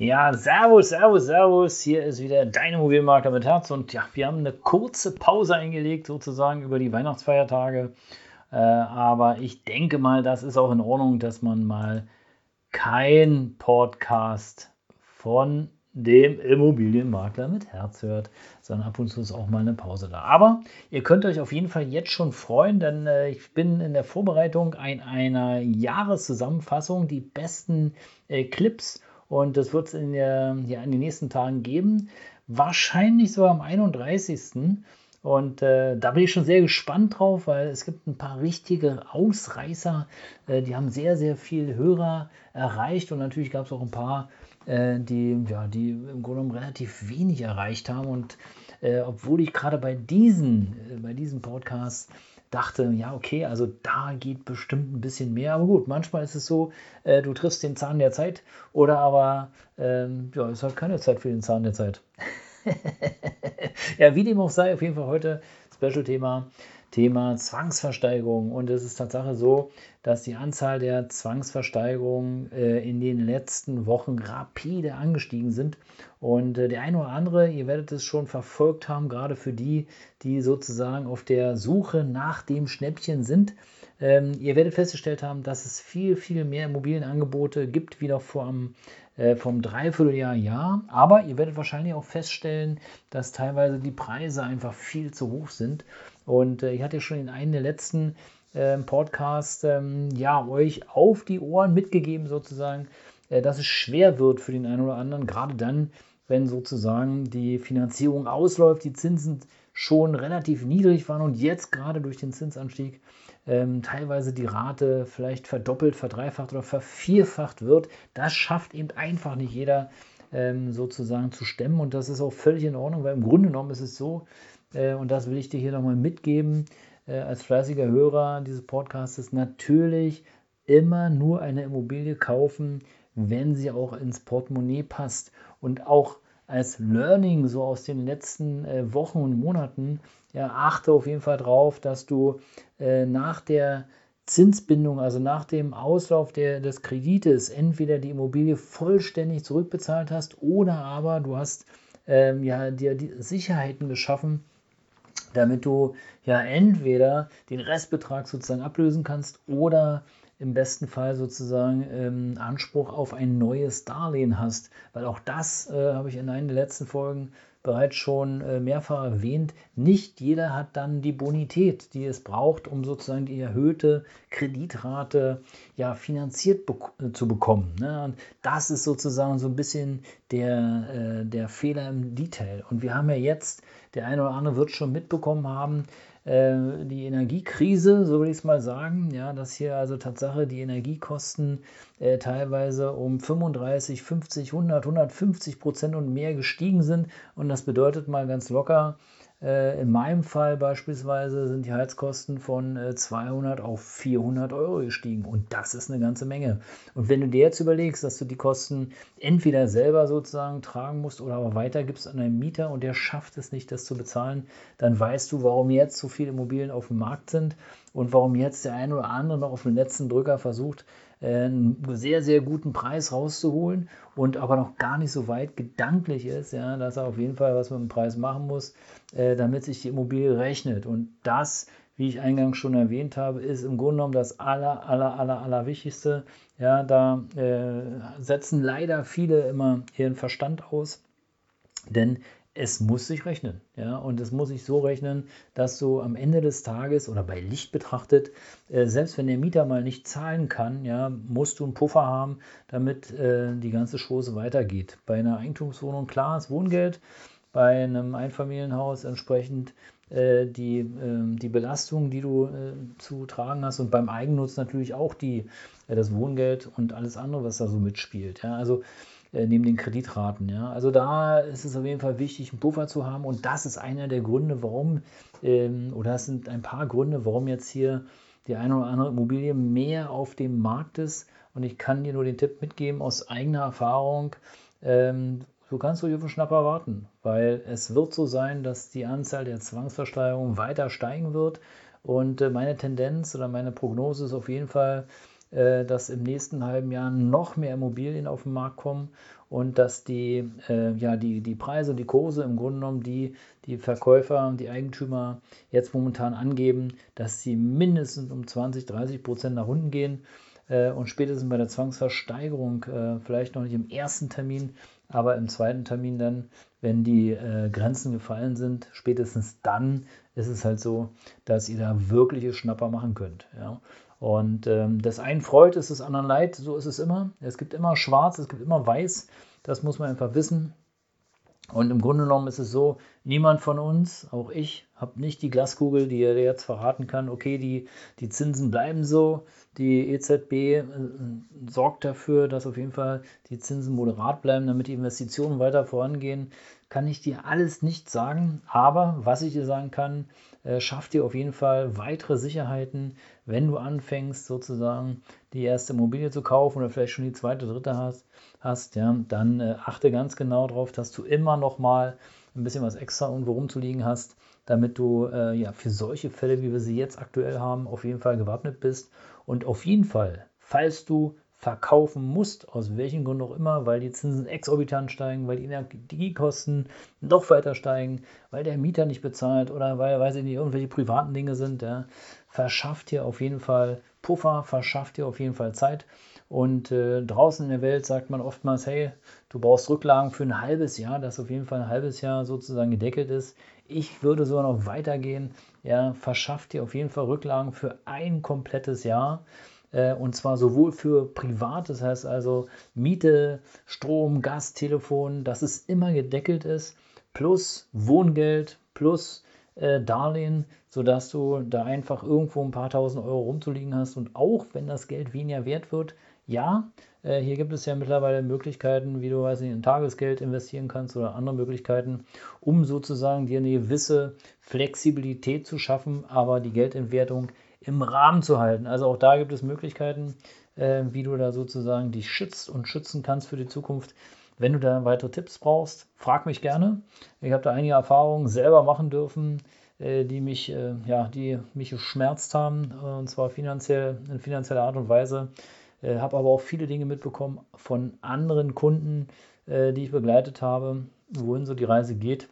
Ja, servus, servus, servus. Hier ist wieder dein Immobilienmakler mit Herz. Und ja, wir haben eine kurze Pause eingelegt, sozusagen über die Weihnachtsfeiertage. Äh, aber ich denke mal, das ist auch in Ordnung, dass man mal kein Podcast von dem Immobilienmakler mit Herz hört, sondern ab und zu ist auch mal eine Pause da. Aber ihr könnt euch auf jeden Fall jetzt schon freuen, denn äh, ich bin in der Vorbereitung ein, einer Jahreszusammenfassung, die besten äh, Clips und das wird es in, ja, in den nächsten Tagen geben. Wahrscheinlich sogar am 31. Und äh, da bin ich schon sehr gespannt drauf, weil es gibt ein paar richtige Ausreißer, äh, die haben sehr, sehr viel Hörer erreicht. Und natürlich gab es auch ein paar, äh, die, ja, die im Grunde genommen relativ wenig erreicht haben. Und äh, obwohl ich gerade bei diesen, äh, bei diesem Podcast dachte, ja, okay, also da geht bestimmt ein bisschen mehr. Aber gut, manchmal ist es so, äh, du triffst den Zahn der Zeit oder aber, ähm, ja, es hat keine Zeit für den Zahn der Zeit. ja, wie dem auch sei, auf jeden Fall heute Special-Thema Thema Zwangsversteigerung. Und es ist Tatsache so, dass die Anzahl der Zwangsversteigerungen äh, in den letzten Wochen rapide angestiegen sind. Und äh, der eine oder andere, ihr werdet es schon verfolgt haben, gerade für die, die sozusagen auf der Suche nach dem Schnäppchen sind. Ähm, ihr werdet festgestellt haben, dass es viel, viel mehr Immobilienangebote gibt, wie noch vor einem äh, vom Dreivierteljahr ja. Aber ihr werdet wahrscheinlich auch feststellen, dass teilweise die Preise einfach viel zu hoch sind. Und äh, ich hatte schon in einem der letzten äh, Podcasts ähm, ja, euch auf die Ohren mitgegeben, sozusagen, äh, dass es schwer wird für den einen oder anderen, gerade dann, wenn sozusagen die Finanzierung ausläuft, die Zinsen schon relativ niedrig waren und jetzt gerade durch den Zinsanstieg ähm, teilweise die Rate vielleicht verdoppelt, verdreifacht oder vervierfacht wird. Das schafft eben einfach nicht jeder ähm, sozusagen zu stemmen. Und das ist auch völlig in Ordnung, weil im Grunde genommen ist es so, äh, und das will ich dir hier nochmal mitgeben, äh, als fleißiger Hörer dieses Podcasts, natürlich immer nur eine Immobilie kaufen, wenn sie auch ins Portemonnaie passt. Und auch als Learning so aus den letzten äh, Wochen und Monaten, ja, achte auf jeden Fall drauf, dass du äh, nach der Zinsbindung, also nach dem Auslauf der, des Kredites, entweder die Immobilie vollständig zurückbezahlt hast oder aber du hast ähm, ja, dir die Sicherheiten geschaffen, damit du ja entweder den Restbetrag sozusagen ablösen kannst oder im besten Fall sozusagen ähm, Anspruch auf ein neues Darlehen hast. Weil auch das äh, habe ich in einer der letzten Folgen bereits schon äh, mehrfach erwähnt. Nicht jeder hat dann die Bonität, die es braucht, um sozusagen die erhöhte Kreditrate ja, finanziert bek äh, zu bekommen. Ne? Und das ist sozusagen so ein bisschen der, äh, der Fehler im Detail. Und wir haben ja jetzt, der eine oder andere wird schon mitbekommen haben, die Energiekrise, so würde ich es mal sagen, ja, dass hier also Tatsache die Energiekosten äh, teilweise um 35, 50, 100, 150 Prozent und mehr gestiegen sind. Und das bedeutet mal ganz locker, äh, in meinem Fall beispielsweise sind die Heizkosten von 200 äh, auf 400 Euro gestiegen und das ist eine ganze Menge. Und wenn du dir jetzt überlegst, dass du die Kosten entweder selber sozusagen tragen musst oder aber weitergibst an einen Mieter und der schafft es nicht, das zu bezahlen, dann weißt du, warum jetzt so viele Immobilien auf dem Markt sind und warum jetzt der eine oder andere noch auf den letzten Drücker versucht, einen sehr, sehr guten Preis rauszuholen und aber noch gar nicht so weit gedanklich ist, ja, dass er auf jeden Fall was mit dem Preis machen muss, äh, damit sich die Immobilie rechnet. Und das, wie ich eingangs schon erwähnt habe, ist im Grunde genommen das aller, aller, aller, aller Wichtigste. Ja, da äh, setzen leider viele immer ihren Verstand aus, denn es muss sich rechnen. Ja? Und es muss sich so rechnen, dass du am Ende des Tages oder bei Licht betrachtet, äh, selbst wenn der Mieter mal nicht zahlen kann, ja, musst du einen Puffer haben, damit äh, die ganze Chose weitergeht. Bei einer Eigentumswohnung, klar, ist Wohngeld, bei einem Einfamilienhaus entsprechend äh, die, ähm, die Belastung, die du äh, zu tragen hast und beim Eigennutz natürlich auch die, äh, das Wohngeld und alles andere, was da so mitspielt. Ja? Also neben den Kreditraten. Ja? Also da ist es auf jeden Fall wichtig, einen Puffer zu haben und das ist einer der Gründe, warum, ähm, oder das sind ein paar Gründe, warum jetzt hier die eine oder andere Immobilie mehr auf dem Markt ist. Und ich kann dir nur den Tipp mitgeben aus eigener Erfahrung, ähm, du kannst ruhig auf einen Schnapper warten, weil es wird so sein, dass die Anzahl der Zwangsversteigerungen weiter steigen wird. Und äh, meine Tendenz oder meine Prognose ist auf jeden Fall, äh, dass im nächsten halben Jahr noch mehr Immobilien auf den Markt kommen und dass die, äh, ja, die, die Preise, die Kurse im Grunde genommen, die die Verkäufer und die Eigentümer jetzt momentan angeben, dass sie mindestens um 20, 30 Prozent nach unten gehen äh, und spätestens bei der Zwangsversteigerung, äh, vielleicht noch nicht im ersten Termin, aber im zweiten Termin dann, wenn die äh, Grenzen gefallen sind, spätestens dann ist es halt so, dass ihr da wirkliche Schnapper machen könnt. Ja? Und ähm, das einen freut, ist das anderen leid, so ist es immer. Es gibt immer schwarz, es gibt immer weiß, das muss man einfach wissen. Und im Grunde genommen ist es so, niemand von uns, auch ich, habe nicht die Glaskugel, die er jetzt verraten kann, okay, die, die Zinsen bleiben so, die EZB äh, sorgt dafür, dass auf jeden Fall die Zinsen moderat bleiben, damit die Investitionen weiter vorangehen. Kann ich dir alles nicht sagen, aber was ich dir sagen kann, äh, schafft dir auf jeden Fall weitere Sicherheiten, wenn du anfängst, sozusagen die erste Immobilie zu kaufen oder vielleicht schon die zweite, dritte hast, hast ja, dann äh, achte ganz genau darauf, dass du immer noch mal ein bisschen was extra irgendwo rumzuliegen hast, damit du äh, ja für solche Fälle, wie wir sie jetzt aktuell haben, auf jeden Fall gewappnet bist und auf jeden Fall, falls du verkaufen musst, aus welchen Grund auch immer, weil die Zinsen exorbitant steigen, weil die Energiekosten noch weiter steigen, weil der Mieter nicht bezahlt oder weil, weiß ich nicht, irgendwelche privaten Dinge sind, ja, verschafft dir auf jeden Fall Puffer, verschafft dir auf jeden Fall Zeit. Und äh, draußen in der Welt sagt man oftmals, hey, du brauchst Rücklagen für ein halbes Jahr, das auf jeden Fall ein halbes Jahr sozusagen gedeckelt ist. Ich würde sogar noch weitergehen, ja, verschafft dir auf jeden Fall Rücklagen für ein komplettes Jahr. Äh, und zwar sowohl für privat, das heißt also Miete, Strom, Gas, Telefon, dass es immer gedeckelt ist, plus Wohngeld, plus äh, Darlehen, sodass du da einfach irgendwo ein paar tausend Euro rumzuliegen hast. Und auch wenn das Geld weniger wert wird, ja, äh, hier gibt es ja mittlerweile Möglichkeiten, wie du weiß nicht, in Tagesgeld investieren kannst oder andere Möglichkeiten, um sozusagen dir eine gewisse Flexibilität zu schaffen, aber die Geldentwertung im Rahmen zu halten. Also auch da gibt es Möglichkeiten, äh, wie du da sozusagen dich schützt und schützen kannst für die Zukunft. Wenn du da weitere Tipps brauchst, frag mich gerne. Ich habe da einige Erfahrungen selber machen dürfen, äh, die mich, äh, ja, die mich geschmerzt haben, äh, und zwar finanziell, in finanzieller Art und Weise. Äh, habe aber auch viele Dinge mitbekommen von anderen Kunden, die ich begleitet habe, wohin so die Reise geht.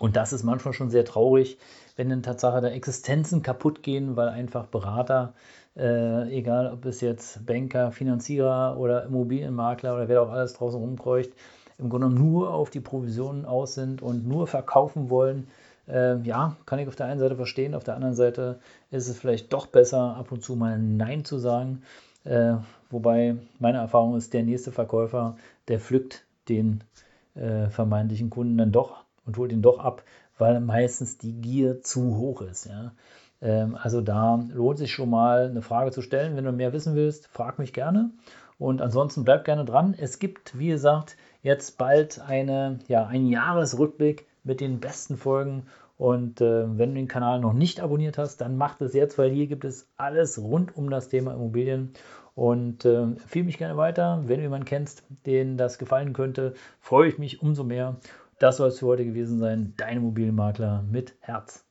Und das ist manchmal schon sehr traurig, wenn in Tatsache da Existenzen kaputt gehen, weil einfach Berater, äh, egal ob es jetzt Banker, Finanzierer oder Immobilienmakler oder wer auch alles draußen rumkreucht, im Grunde nur auf die Provisionen aus sind und nur verkaufen wollen. Äh, ja, kann ich auf der einen Seite verstehen, auf der anderen Seite ist es vielleicht doch besser, ab und zu mal Nein zu sagen. Äh, wobei meine Erfahrung ist, der nächste Verkäufer, der pflückt den äh, vermeintlichen Kunden dann doch und holt ihn doch ab, weil meistens die Gier zu hoch ist. Ja? Ähm, also da lohnt sich schon mal eine Frage zu stellen. Wenn du mehr wissen willst, frag mich gerne. Und ansonsten bleib gerne dran. Es gibt, wie gesagt, jetzt bald eine, ja, einen Jahresrückblick mit den besten Folgen. Und äh, wenn du den Kanal noch nicht abonniert hast, dann mach das jetzt, weil hier gibt es alles rund um das Thema Immobilien. Und äh, empfehle mich gerne weiter. Wenn du jemanden kennst, den das gefallen könnte, freue ich mich umso mehr. Das soll es für heute gewesen sein. Dein Immobilienmakler mit Herz.